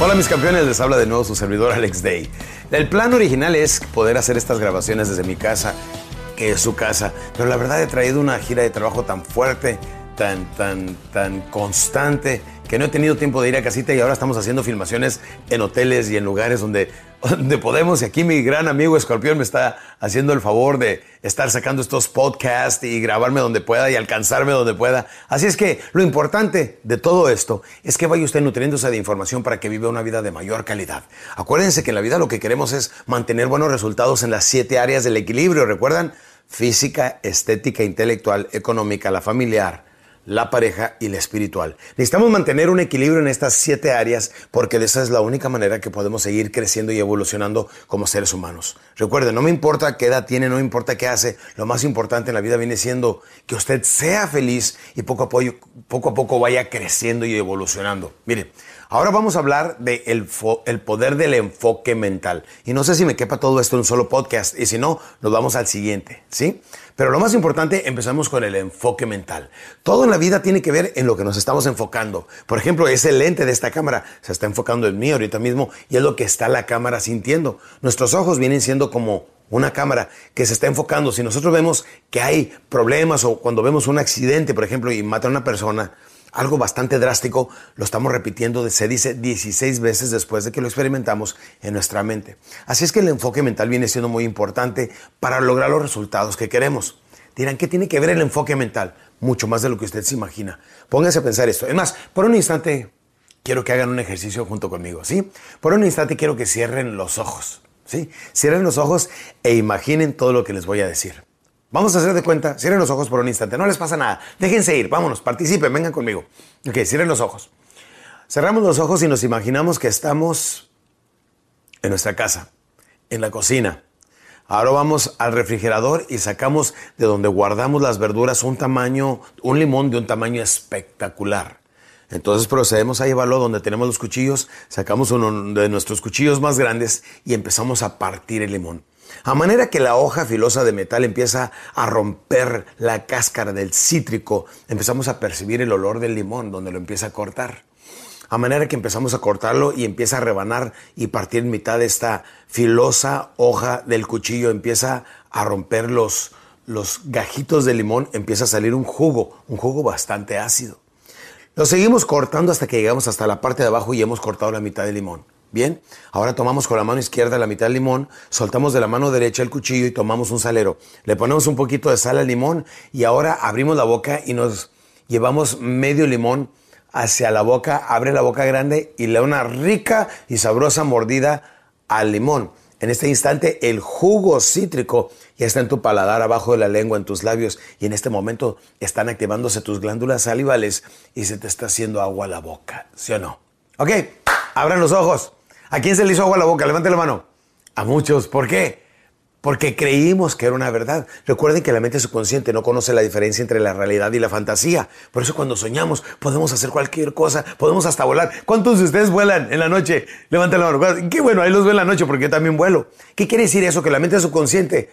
Hola mis campeones, les habla de nuevo su servidor Alex Day. El plan original es poder hacer estas grabaciones desde mi casa, que es su casa, pero la verdad he traído una gira de trabajo tan fuerte, tan, tan, tan constante, que no he tenido tiempo de ir a casita y ahora estamos haciendo filmaciones en hoteles y en lugares donde, donde podemos. Y aquí mi gran amigo Escorpión me está haciendo el favor de estar sacando estos podcasts y grabarme donde pueda y alcanzarme donde pueda. Así es que lo importante de todo esto es que vaya usted nutriéndose de información para que viva una vida de mayor calidad. Acuérdense que en la vida lo que queremos es mantener buenos resultados en las siete áreas del equilibrio. ¿Recuerdan? Física, estética, intelectual, económica, la familiar la pareja y la espiritual. Necesitamos mantener un equilibrio en estas siete áreas porque de esa es la única manera que podemos seguir creciendo y evolucionando como seres humanos. Recuerden, no me importa qué edad tiene, no me importa qué hace, lo más importante en la vida viene siendo que usted sea feliz y poco a poco, poco, a poco vaya creciendo y evolucionando. Mire, ahora vamos a hablar del de el poder del enfoque mental. Y no sé si me quepa todo esto en un solo podcast y si no, nos vamos al siguiente, ¿sí? Pero lo más importante, empezamos con el enfoque mental. Todo en la vida tiene que ver en lo que nos estamos enfocando. Por ejemplo, ese lente de esta cámara se está enfocando en mí ahorita mismo y es lo que está la cámara sintiendo. Nuestros ojos vienen siendo como una cámara que se está enfocando. Si nosotros vemos que hay problemas o cuando vemos un accidente, por ejemplo, y mata a una persona, algo bastante drástico, lo estamos repitiendo, se dice 16 veces después de que lo experimentamos en nuestra mente. Así es que el enfoque mental viene siendo muy importante para lograr los resultados que queremos. Dirán, ¿qué tiene que ver el enfoque mental? Mucho más de lo que usted se imagina. Pónganse a pensar esto. Es más, por un instante quiero que hagan un ejercicio junto conmigo, ¿sí? Por un instante quiero que cierren los ojos, ¿sí? Cierren los ojos e imaginen todo lo que les voy a decir. Vamos a hacer de cuenta, cierren los ojos por un instante, no les pasa nada. Déjense ir, vámonos, participen, vengan conmigo. Ok, cierren los ojos. Cerramos los ojos y nos imaginamos que estamos en nuestra casa, en la cocina. Ahora vamos al refrigerador y sacamos de donde guardamos las verduras un tamaño, un limón de un tamaño espectacular. Entonces procedemos a llevarlo donde tenemos los cuchillos, sacamos uno de nuestros cuchillos más grandes y empezamos a partir el limón. A manera que la hoja filosa de metal empieza a romper la cáscara del cítrico, empezamos a percibir el olor del limón donde lo empieza a cortar. A manera que empezamos a cortarlo y empieza a rebanar y partir en mitad de esta filosa hoja del cuchillo, empieza a romper los, los gajitos de limón, empieza a salir un jugo, un jugo bastante ácido. Lo seguimos cortando hasta que llegamos hasta la parte de abajo y hemos cortado la mitad del limón. Bien, ahora tomamos con la mano izquierda la mitad del limón, soltamos de la mano derecha el cuchillo y tomamos un salero. Le ponemos un poquito de sal al limón y ahora abrimos la boca y nos llevamos medio limón hacia la boca, abre la boca grande y le da una rica y sabrosa mordida al limón. En este instante el jugo cítrico ya está en tu paladar, abajo de la lengua, en tus labios y en este momento están activándose tus glándulas salivales y se te está haciendo agua a la boca, ¿sí o no? Ok, abran los ojos. ¿A quién se le hizo agua la boca? Levante la mano. A muchos. ¿Por qué? porque creímos que era una verdad. Recuerden que la mente subconsciente no conoce la diferencia entre la realidad y la fantasía. Por eso cuando soñamos podemos hacer cualquier cosa, podemos hasta volar. ¿Cuántos de ustedes vuelan en la noche? Levanten la mano. Qué bueno, ahí los veo en la noche porque yo también vuelo. ¿Qué quiere decir eso? Que la mente subconsciente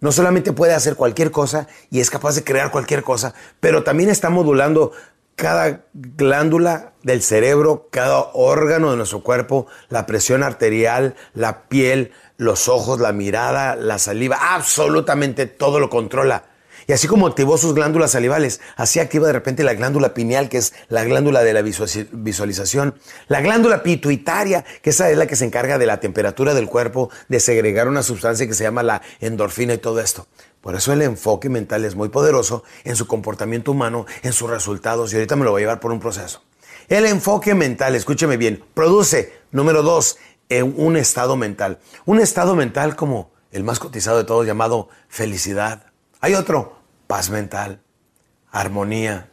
no solamente puede hacer cualquier cosa y es capaz de crear cualquier cosa, pero también está modulando cada glándula del cerebro, cada órgano de nuestro cuerpo, la presión arterial, la piel, los ojos, la mirada, la saliva, absolutamente todo lo controla. Y así como activó sus glándulas salivales, así activa de repente la glándula pineal, que es la glándula de la visualización, la glándula pituitaria, que esa es la que se encarga de la temperatura del cuerpo, de segregar una sustancia que se llama la endorfina y todo esto. Por eso el enfoque mental es muy poderoso en su comportamiento humano, en sus resultados, y ahorita me lo voy a llevar por un proceso. El enfoque mental, escúcheme bien, produce, número dos, un estado mental. Un estado mental como el más cotizado de todos llamado felicidad. Hay otro, paz mental, armonía,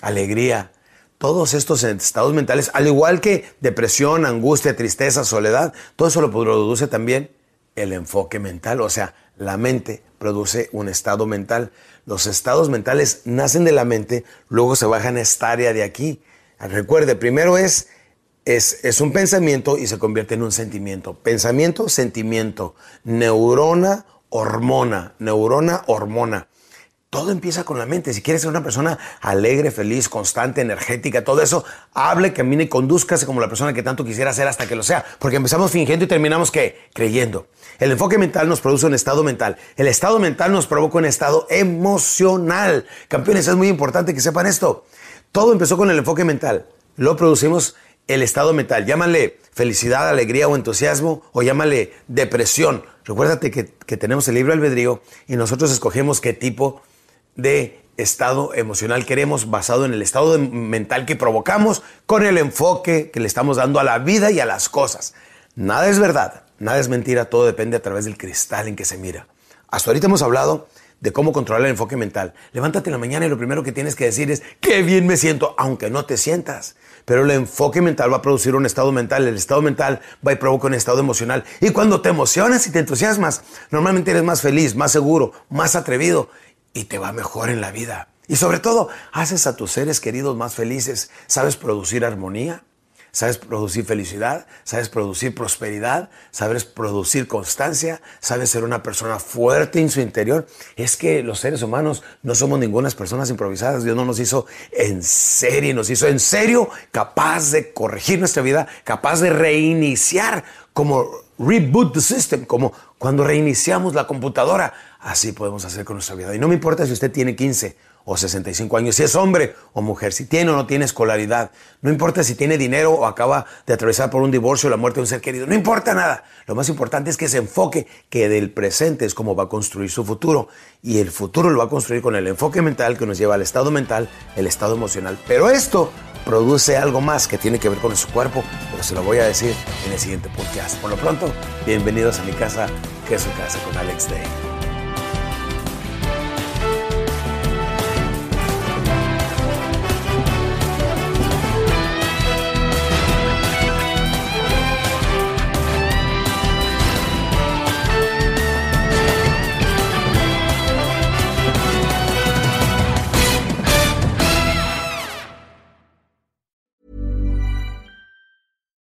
alegría. Todos estos estados mentales, al igual que depresión, angustia, tristeza, soledad, todo eso lo produce también el enfoque mental. O sea, la mente produce un estado mental. Los estados mentales nacen de la mente, luego se bajan a esta área de aquí. Recuerde, primero es es, un pensamiento y se convierte en un sentimiento. Pensamiento, sentimiento, neurona, hormona, neurona, hormona. Todo empieza con la mente. Si quieres ser una persona alegre, feliz, constante, energética, todo eso, hable, camine y conduzcase como la persona que tanto quisiera ser hasta que lo sea. Porque empezamos fingiendo y terminamos. Creyendo. El enfoque mental nos produce un estado mental. El estado mental nos provoca un estado emocional. Campeones, es muy importante que sepan esto. Todo empezó con el enfoque mental. Lo producimos el estado mental. Llámale felicidad, alegría o entusiasmo o llámale depresión. Recuérdate que, tenemos el libro albedrío y nosotros escogemos qué tipo de estado emocional queremos basado en el estado mental que provocamos con el enfoque que le estamos dando a la vida y a las cosas. Nada es verdad, nada es mentira, todo depende a través del cristal en que se mira. Hasta ahorita hemos hablado de cómo controlar el enfoque mental. Levántate en la mañana y lo primero que tienes que decir es, qué bien me siento, aunque no te sientas. Pero el enfoque mental va a producir un estado mental, el estado mental va a provocar un estado emocional. Y cuando te emocionas y te entusiasmas, normalmente eres más feliz, más seguro, más atrevido y te va mejor en la vida. Y sobre todo, haces a tus seres queridos más felices. ¿Sabes producir armonía? sabes producir felicidad, sabes producir prosperidad, sabes producir constancia, sabes ser una persona fuerte en su interior. Es que los seres humanos no somos ninguna personas improvisadas. Dios no nos hizo en serie, nos hizo en serio capaz de corregir nuestra vida, capaz de reiniciar como reboot the system, como cuando reiniciamos la computadora. Así podemos hacer con nuestra vida. Y no me importa si usted tiene 15 o 65 años, si es hombre o mujer, si tiene o no tiene escolaridad, no importa si tiene dinero o acaba de atravesar por un divorcio o la muerte de un ser querido, no importa nada. Lo más importante es que se enfoque que del presente es como va a construir su futuro y el futuro lo va a construir con el enfoque mental que nos lleva al estado mental, el estado emocional. Pero esto produce algo más que tiene que ver con su cuerpo, pero se lo voy a decir en el siguiente podcast. Por lo pronto, bienvenidos a mi casa, que es su casa con Alex Day.